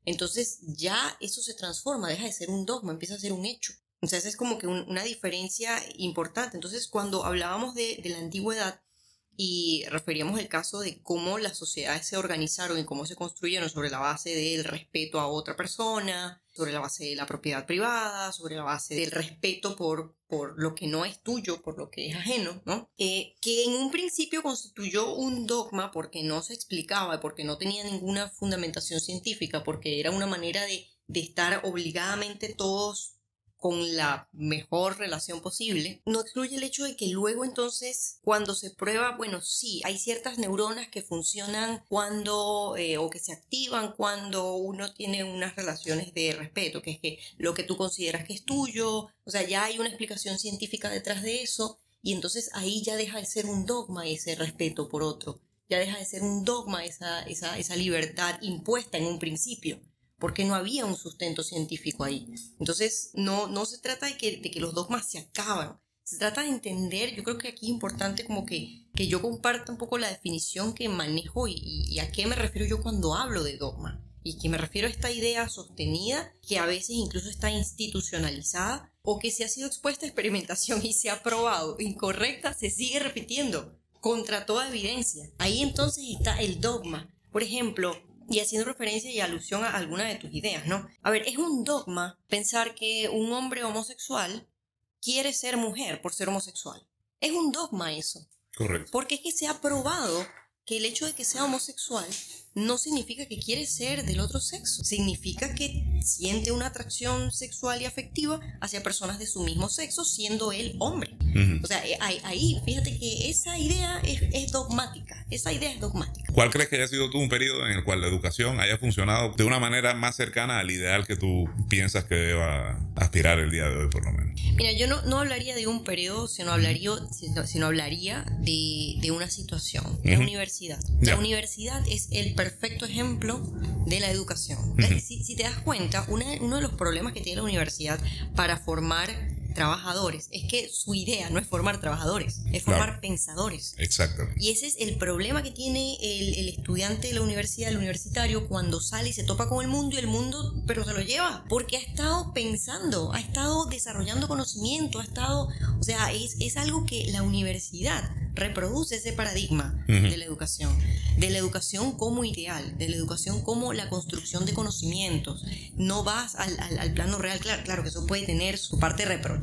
Entonces ya eso se transforma, deja de ser un dogma, empieza a ser un hecho. Entonces es como que una diferencia importante. Entonces cuando hablábamos de, de la antigüedad, y referíamos el caso de cómo las sociedades se organizaron y cómo se construyeron sobre la base del respeto a otra persona, sobre la base de la propiedad privada, sobre la base del respeto por, por lo que no es tuyo, por lo que es ajeno, ¿no? Eh, que en un principio constituyó un dogma porque no se explicaba, porque no tenía ninguna fundamentación científica, porque era una manera de, de estar obligadamente todos con la mejor relación posible, no excluye el hecho de que luego entonces cuando se prueba, bueno, sí, hay ciertas neuronas que funcionan cuando eh, o que se activan cuando uno tiene unas relaciones de respeto, que es que lo que tú consideras que es tuyo, o sea, ya hay una explicación científica detrás de eso y entonces ahí ya deja de ser un dogma ese respeto por otro, ya deja de ser un dogma esa, esa, esa libertad impuesta en un principio porque no había un sustento científico ahí. Entonces, no, no se trata de que, de que los dogmas se acaban, se trata de entender, yo creo que aquí es importante como que, que yo comparta un poco la definición que manejo y, y, a qué me refiero yo cuando hablo de dogma. Y que me refiero a esta idea sostenida que a veces incluso está institucionalizada o que se ha sido expuesta a experimentación y se ha probado incorrecta, se sigue repitiendo contra toda evidencia. Ahí entonces está el dogma. Por ejemplo, y haciendo referencia y alusión a alguna de tus ideas, ¿no? A ver, es un dogma pensar que un hombre homosexual quiere ser mujer por ser homosexual. Es un dogma eso. Correcto. Porque es que se ha probado que el hecho de que sea homosexual no significa que quiere ser del otro sexo. Significa que siente una atracción sexual y afectiva hacia personas de su mismo sexo, siendo él hombre. O sea, eh, ahí, fíjate que esa idea es, dogmática. Esa idea es dogmática. ¿Cuál crees que haya sido tú un periodo en el cual la educación haya funcionado de una manera más cercana al ideal que tú piensas que deba aspirar el día de hoy, por lo menos? Mira, yo no, no hablaría de un periodo, sino hablaría, sino, hablaría de, de, una situación. La universidad. La universidad es el perfecto ejemplo de la educación. si, te das cuenta, uno de los problemas que tiene la universidad para formar trabajadores. Es que su idea no es formar trabajadores, es formar pensadores. Exactamente. Y ese es el problema que tiene el, estudiante de la universidad, el universitario, cuando sale y se topa con el mundo y el mundo, pero se lo lleva, porque ha estado pensando, ha estado desarrollando conocimiento, ha estado, o sea, es, es algo que la universidad reproduce ese paradigma de la educación, de la educación como ideal, de la educación como la construcción de conocimientos. No vas al, al, plano real, claro, claro que eso puede tener su parte reprochable,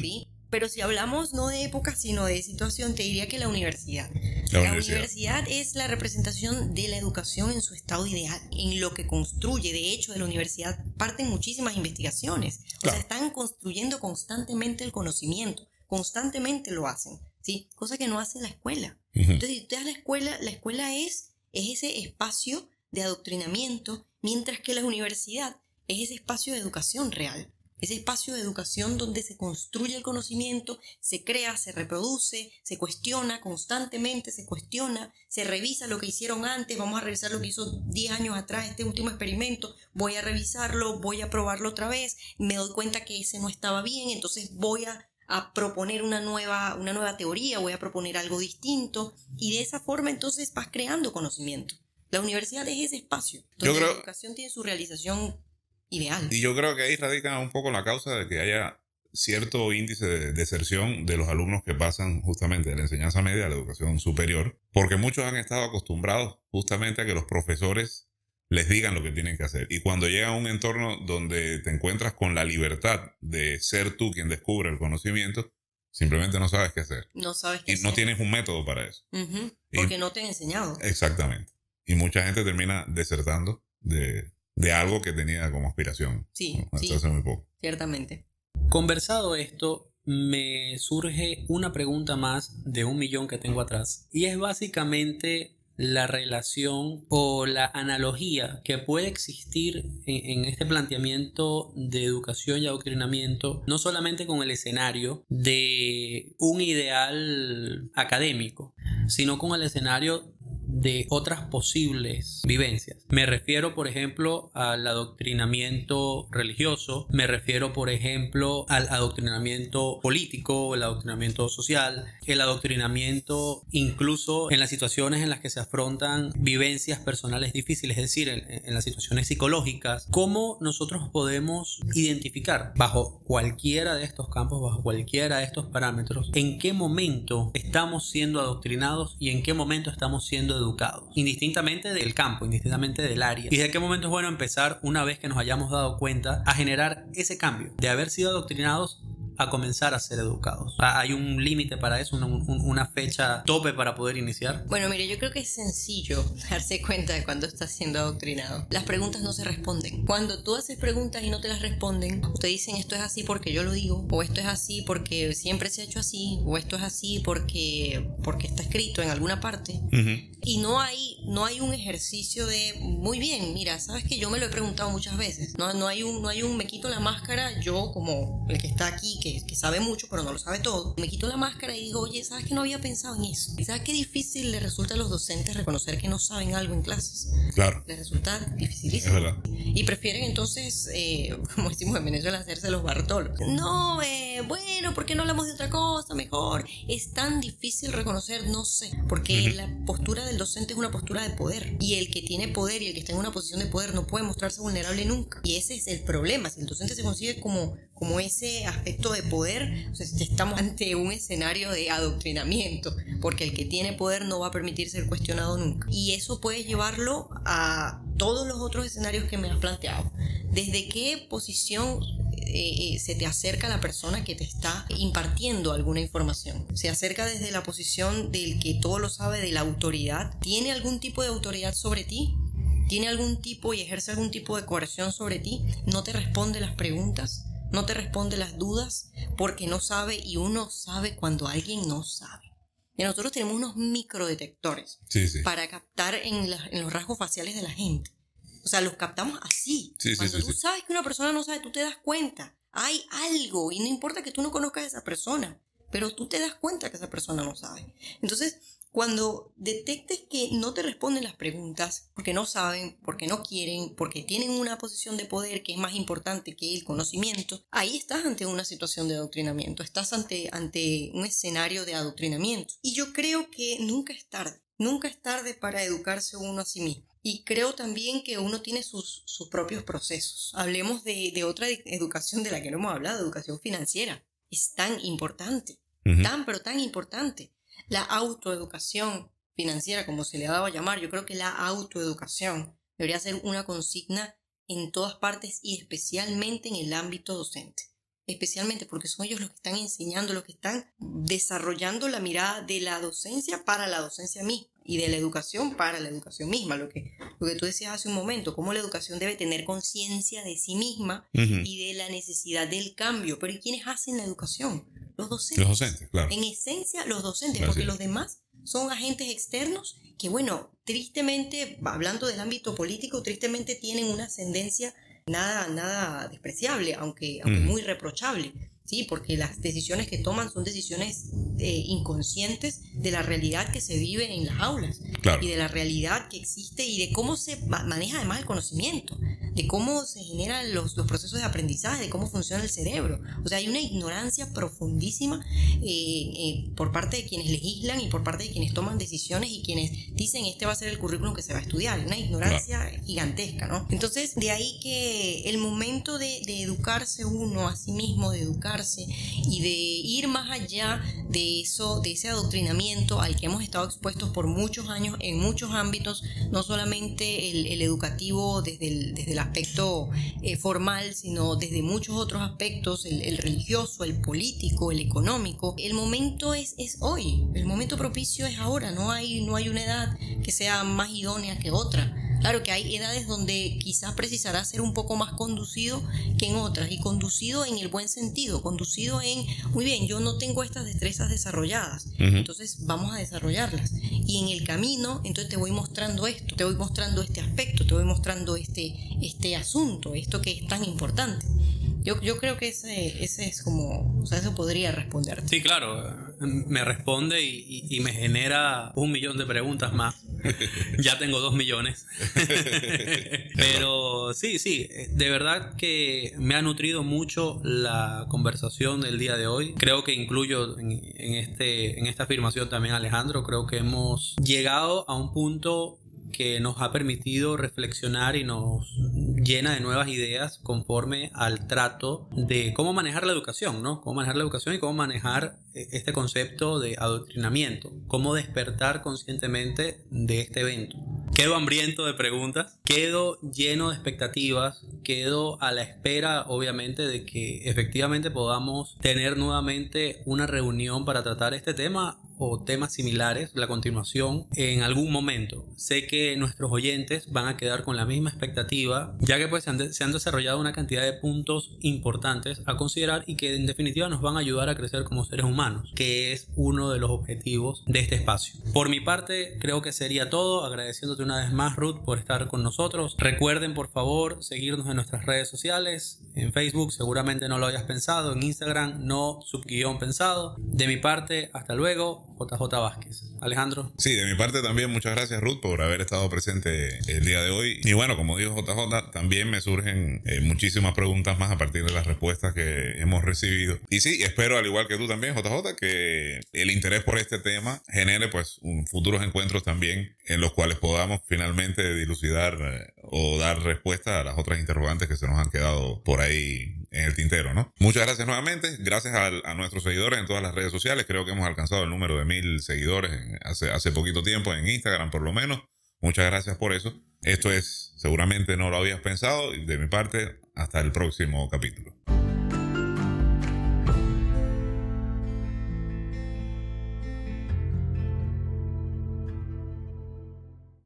¿sí? Pero si hablamos no de época, sino de situación, te diría que la universidad. La, universidad. es la representación de la educación en su estado ideal, en lo que construye. De hecho, de la universidad parten muchísimas investigaciones. O sea, están construyendo constantemente el conocimiento. Constantemente lo hacen. ¿sí? Cosa que no hace la escuela. Entonces, si tú la escuela, la escuela es, es ese espacio de adoctrinamiento, mientras que la universidad es ese espacio de educación real. Ese espacio de educación donde se construye el conocimiento, se crea, se reproduce, se cuestiona constantemente, se cuestiona, se revisa lo que hicieron antes, vamos a revisar lo que hizo 10 años atrás este último experimento, voy a revisarlo, voy a probarlo otra vez, me doy cuenta que ese no estaba bien, entonces voy a a proponer una nueva, una nueva teoría, voy a proponer algo distinto y de esa forma entonces vas creando conocimiento. La universidad es ese espacio donde la educación tiene su realización ideal. Y yo creo que ahí radica un poco la causa de que haya cierto índice de deserción de los alumnos que pasan justamente de la enseñanza media a la educación superior, porque muchos han estado acostumbrados justamente a que los profesores les digan lo que tienen que hacer. Y cuando llega a un entorno donde te encuentras con la libertad de ser tú quien descubre el conocimiento, simplemente no sabes qué hacer. No sabes qué Y no tienes un método para eso. Ujú, Y- Porque no te han enseñado. Exactamente. Y mucha gente termina desertando de, de algo que tenía como aspiración. Sí, hasta sí. hace muy poco. Ciertamente. Conversado esto, me surge una pregunta más de un millón que tengo atrás. Y es básicamente la relación o la analogía que puede existir en, en este planteamiento de educación y adoctrinamiento, no solamente con el escenario de un ideal académico, sino con el escenario de otras posibles vivencias. Me refiero, por ejemplo, al adoctrinamiento religioso, me refiero, por ejemplo, al adoctrinamiento político, el adoctrinamiento social, el adoctrinamiento incluso en las situaciones en las que se afrontan vivencias personales difíciles, es decir, en, en las situaciones psicológicas. ¿Cómo nosotros podemos identificar bajo cualquiera de estos campos, bajo cualquiera de estos parámetros, en qué momento estamos siendo adoctrinados y en qué momento estamos siendo educados, indistintamente del campo, indistintamente del área. Y de qué momento es bueno empezar una vez que nos hayamos dado cuenta a generar ese cambio de haber sido adoctrinados a comenzar a ser educados. Ah, ¿Hay un límite para eso? ¿Una, un- una fecha tope para poder iniciar? Bueno, mire, yo creo que es sencillo darse cuenta de cuando estás siendo adoctrinado. Las preguntas no se responden. Cuando tú haces preguntas y no te las responden, te dicen esto es así porque yo lo digo, o esto es así porque siempre se ha hecho así, o esto es así porque, porque está escrito en alguna parte. Y no hay, no hay un ejercicio de, muy bien, mira, sabes que yo me lo he preguntado muchas veces. No, no, hay, un, no hay un, me quito la máscara, yo como el que está aquí, que, que sabe mucho, pero no lo sabe todo, me quito la máscara y digo, oye, ¿sabes que no había pensado en eso? ¿Sabes qué difícil le resulta a los docentes reconocer que no saben algo en clases? Claro, Les resulta es dificilísimo. verdad. Y prefieren entonces, eh, como decimos en Venezuela, hacerse los bartolos. No, eh, bueno, ¿por qué no hablamos de otra cosa mejor? Es tan difícil reconocer, no sé, porque Ujú. la postura del docente es una postura de poder. Y el que tiene poder y el que está en una posición de poder no puede mostrarse vulnerable nunca. Y ese es el problema. Si el docente se consigue como, como ese aspecto de poder, o sea, estamos ante un escenario de adoctrinamiento, porque el que tiene poder no va a permitir ser cuestionado nunca. Y eso puede llevarlo a todos los otros escenarios que me has planteado. ¿Desde qué posición eh, eh, se te acerca la persona que te está impartiendo alguna información? ¿Se acerca desde la posición del que todo lo sabe, de la autoridad? ¿Tiene algún tipo de autoridad sobre ti? ¿Tiene algún tipo y ejerce algún tipo de coerción sobre ti? ¿No te responde las preguntas? ¿No te responde las dudas? Porque no sabe y uno sabe cuando alguien no sabe. Y nosotros tenemos unos microdetectores Sí, sí. para captar en, la- en los rasgos faciales de la gente. O sea, los captamos así. Sí, Cuando tú sabes que una persona no sabe, tú te das cuenta. Hay algo y no importa que tú no conozcas a esa persona, pero tú te das cuenta que esa persona no sabe. Entonces, cuando detectes que no te responden las preguntas porque no saben, porque no quieren, porque tienen una posición de poder que es más importante que el conocimiento, ahí estás ante una situación de adoctrinamiento, estás ante, ante un escenario de adoctrinamiento. Y yo creo que nunca es tarde, nunca es tarde para educarse uno a sí mismo. Y creo también que uno tiene sus, sus propios procesos. Hablemos de, de otra educación de la que no hemos hablado, educación financiera. Es tan importante Ujú. tan pero tan importante. La autoeducación financiera, como se le ha dado a llamar, yo creo que la autoeducación debería ser una consigna en todas partes y especialmente en el ámbito docente. Especialmente porque son ellos los que están enseñando, los que están desarrollando la mirada de la docencia para la docencia misma y de la educación para la educación misma. Lo que, lo que tú decías hace un momento, cómo la educación debe tener conciencia de sí misma y de la necesidad del cambio. Pero ¿y quiénes hacen la educación? Los docentes. Los docentes, claro. En esencia, los docentes, porque los demás son agentes externos que, bueno, tristemente, hablando del ámbito político, tristemente tienen una ascendencia nada, nada despreciable, aunque, aunque Mm. muy reprochable. Sí, porque las decisiones que toman son decisiones eh, inconscientes de la realidad que se vive en las aulas Claro. y de la realidad que existe y de cómo se ma- maneja además el conocimiento. de cómo se generan los, los procesos de aprendizaje, de cómo funciona el cerebro. O sea, hay una ignorancia profundísima eh, eh, por parte de quienes legislan y por parte de quienes toman decisiones y quienes dicen este va a ser el currículum que se va a estudiar. Una ignorancia gigantesca, ¿no? Entonces, de ahí que el momento de, de educarse uno a sí mismo, de educarse y de ir más allá de eso, de ese adoctrinamiento al que hemos estado expuestos por muchos años en muchos ámbitos, no solamente el, educativo desde el, desde el aspecto eh, formal, sino desde muchos otros aspectos, el, religioso, el político, el económico. El momento es, es hoy, el momento propicio es ahora, no hay, no hay una edad que sea más idónea que otra. Claro que hay edades donde quizás precisará ser un poco más conducido que en otras y conducido en el buen sentido, conducido en, muy bien, yo no tengo estas destrezas desarrolladas, entonces vamos a desarrollarlas. Y en el camino, entonces te voy mostrando esto, te voy mostrando este aspecto, te voy mostrando este, este asunto, esto que es tan importante. Yo, yo creo que ese, ese es como, o sea, eso podría responder. Sí, claro, me responde y, y me genera un millón de preguntas más ya tengo dos millones. Pero sí, sí, de verdad que me ha nutrido mucho la conversación del día de hoy. Creo que incluyo en, este, en esta afirmación también Alejandro. Creo que hemos llegado a un punto que nos ha permitido reflexionar y nos llena de nuevas ideas conforme al trato de cómo manejar la educación, ¿no? Cómo manejar la educación y cómo manejar eh, este concepto de adoctrinamiento, cómo despertar conscientemente de este evento. Quedo hambriento de preguntas, quedo lleno de expectativas, quedo a la espera, obviamente, de que efectivamente podamos tener nuevamente una reunión para tratar este tema o temas similares, la continuación, en algún momento. Sé que nuestros oyentes van a quedar con la misma expectativa, ya que pues se han, se han, desarrollado una cantidad de puntos importantes a considerar y que en definitiva nos van a ayudar a crecer como seres humanos, que es uno de los objetivos de este espacio. Por mi parte, creo que sería todo, agradeciéndote una vez más, Ruth, por estar con nosotros. Recuerden, por favor, seguirnos en nuestras redes sociales, en Facebook, seguramente no lo hayas pensado, en Instagram, no subguión pensado. De mi parte, hasta luego. JJ Vázquez. Alejandro. Sí, de mi parte también muchas gracias Ruth por haber estado presente el día de hoy. Y bueno, como dijo JJ, también me surgen eh, muchísimas preguntas más a partir de las respuestas que hemos recibido. Y sí, espero al igual que tú también JJ que el interés por este tema genere pues futuros encuentros también en los cuales podamos finalmente dilucidar eh, o dar respuesta a las otras interrogantes que se nos han quedado por ahí en el tintero, ¿no? Muchas gracias nuevamente, gracias a, nuestros seguidores en todas las redes sociales, creo que hemos alcanzado el número de mil seguidores hace, hace poquito tiempo, en Instagram por lo menos, muchas gracias por eso. Esto es, seguramente no lo habías pensado, y de mi parte, hasta el próximo capítulo.